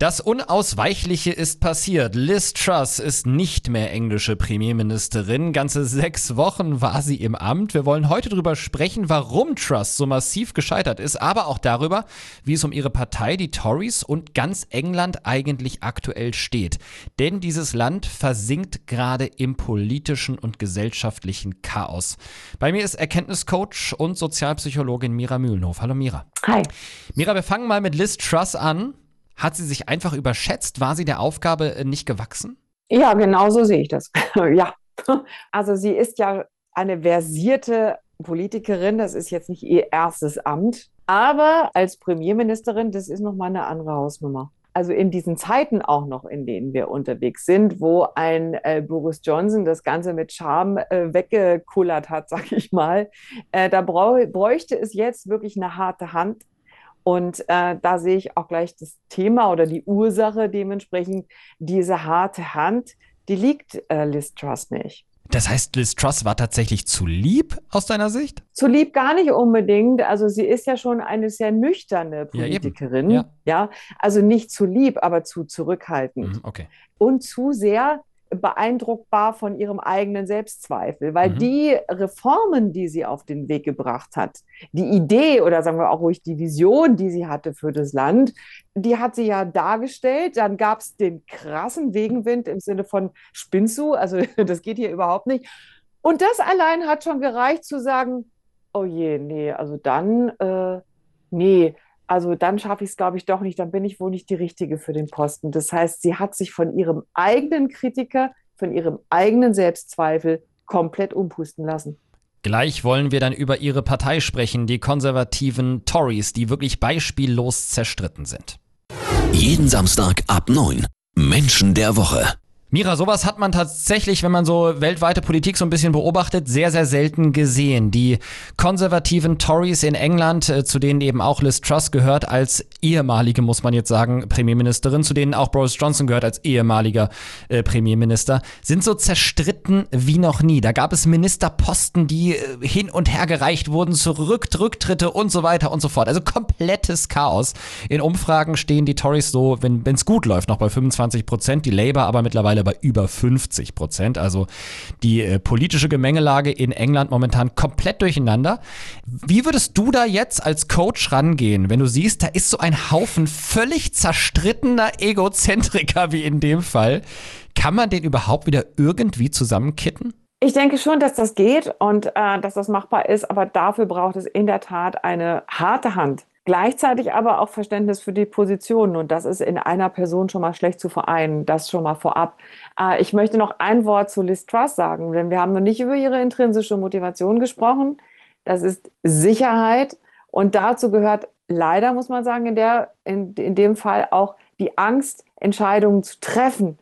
Das Unausweichliche ist passiert. Liz Truss ist nicht mehr englische Premierministerin. Ganze sechs Wochen war sie im Amt. Wir wollen heute darüber sprechen, warum Truss so massiv gescheitert ist, aber auch darüber, wie es um ihre Partei, die Tories und ganz England eigentlich aktuell steht. Denn dieses Land versinkt gerade im politischen und gesellschaftlichen Chaos. Bei mir ist Erkenntniscoach und Sozialpsychologin Mira Mühlenhof. Hallo Mira. Hi. Mira, wir fangen mal mit Liz Truss an. Hat sie sich einfach überschätzt? War sie der Aufgabe äh, nicht gewachsen? Ja, genau so sehe ich das. ja. Also sie ist ja eine versierte Politikerin. Das ist jetzt nicht ihr erstes Amt. Aber als Premierministerin, das ist nochmal eine andere Hausnummer. Also in diesen Zeiten auch noch, in denen wir unterwegs sind, wo ein äh, Boris Johnson das Ganze mit Charme äh, weggekullert hat, sag ich mal, äh, da bräuchte es jetzt wirklich eine harte Hand und äh, da sehe ich auch gleich das Thema oder die Ursache dementsprechend. Diese harte Hand, die liegt äh, Liz Truss nicht. Das heißt, Liz Truss war tatsächlich zu lieb aus deiner Sicht? Zu lieb gar nicht unbedingt. Also sie ist ja schon eine sehr nüchterne Politikerin. Ja, ja. ja also nicht zu lieb, aber zu zurückhaltend. Mhm, okay. Und zu sehr beeindruckbar von ihrem eigenen Selbstzweifel, weil mhm. die Reformen, die sie auf den Weg gebracht hat, die Idee oder sagen wir auch ruhig die Vision, die sie hatte für das Land, die hat sie ja dargestellt. Dann gab es den krassen Gegenwind im Sinne von spinnst du? Also das geht hier überhaupt nicht. Und das allein hat schon gereicht zu sagen, oh je, nee, also dann, äh, nee, also dann schaffe ich es, glaube ich, doch nicht, dann bin ich wohl nicht die Richtige für den Posten. Das heißt, sie hat sich von ihrem eigenen Kritiker, von ihrem eigenen Selbstzweifel komplett umpusten lassen. Gleich wollen wir dann über ihre Partei sprechen, die konservativen Tories, die wirklich beispiellos zerstritten sind. Jeden Samstag ab 9. Menschen der Woche. Mira, sowas hat man tatsächlich, wenn man so weltweite Politik so ein bisschen beobachtet, sehr, sehr selten gesehen. Die konservativen Tories in England, äh, zu denen eben auch Liz Truss gehört, als ehemalige, muss man jetzt sagen, Premierministerin, zu denen auch Boris Johnson gehört als ehemaliger äh, Premierminister, sind so zerstritten wie noch nie. Da gab es Ministerposten, die äh, hin und her gereicht wurden, zurück, Rücktritte und so weiter und so fort. Also komplettes Chaos. In Umfragen stehen die Tories so, wenn es gut läuft, noch bei 25 Prozent, die Labour aber mittlerweile mittlerweile bei über 50 Prozent. Also die äh, politische Gemengelage in England momentan komplett durcheinander. Wie würdest du da jetzt als Coach rangehen, wenn du siehst, da ist so ein Haufen völlig zerstrittener Egozentriker wie in dem Fall? Kann man den überhaupt wieder irgendwie zusammenkitten? Ich denke schon, dass das geht und äh, dass das machbar ist, aber dafür braucht es in der Tat eine harte Hand. Gleichzeitig aber auch Verständnis für die Positionen. Und das ist in einer Person schon mal schlecht zu vereinen. Das schon mal vorab. Äh, ich möchte noch ein Wort zu Liz Truss sagen, denn wir haben noch nicht über ihre intrinsische Motivation gesprochen. Das ist Sicherheit. Und dazu gehört leider, muss man sagen, in, der, in, in dem Fall auch die Angst, Entscheidungen zu treffen.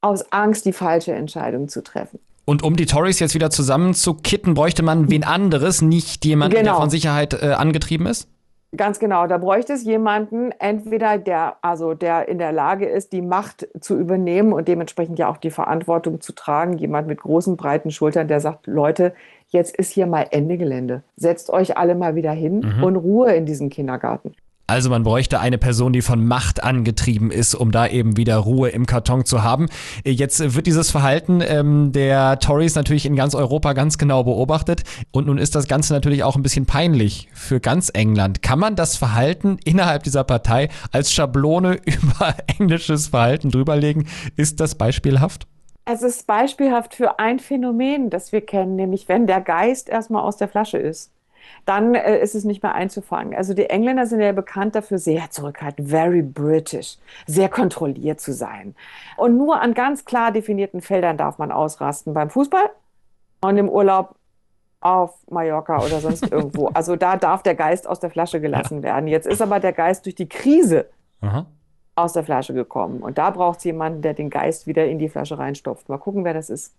Aus Angst, die falsche Entscheidung zu treffen. Und um die Tories jetzt wieder zusammenzukitten, bräuchte man wen anderes, nicht jemanden, genau. der von Sicherheit äh, angetrieben ist? Ganz genau, da bräuchte es jemanden, entweder der, also der in der Lage ist, die Macht zu übernehmen und dementsprechend ja auch die Verantwortung zu tragen, jemand mit großen, breiten Schultern, der sagt, Leute, jetzt ist hier mal Ende Gelände. Setzt euch alle mal wieder hin mhm. und Ruhe in diesem Kindergarten. Also man bräuchte eine Person, die von Macht angetrieben ist, um da eben wieder Ruhe im Karton zu haben. Jetzt wird dieses Verhalten ähm, der Tories natürlich in ganz Europa ganz genau beobachtet. Und nun ist das Ganze natürlich auch ein bisschen peinlich für ganz England. Kann man das Verhalten innerhalb dieser Partei als Schablone über englisches Verhalten drüberlegen? Ist das beispielhaft? Es ist beispielhaft für ein Phänomen, das wir kennen, nämlich wenn der Geist erstmal aus der Flasche ist dann äh, ist es nicht mehr einzufangen. Also die Engländer sind ja bekannt dafür, sehr zurückhaltend, very British, sehr kontrolliert zu sein. Und nur an ganz klar definierten Feldern darf man ausrasten. Beim Fußball und im Urlaub auf Mallorca oder sonst irgendwo. Also da darf der Geist aus der Flasche gelassen ja. werden. Jetzt ist aber der Geist durch die Krise Aha. aus der Flasche gekommen. Und da braucht es jemanden, der den Geist wieder in die Flasche reinstopft. Mal gucken, wer das ist.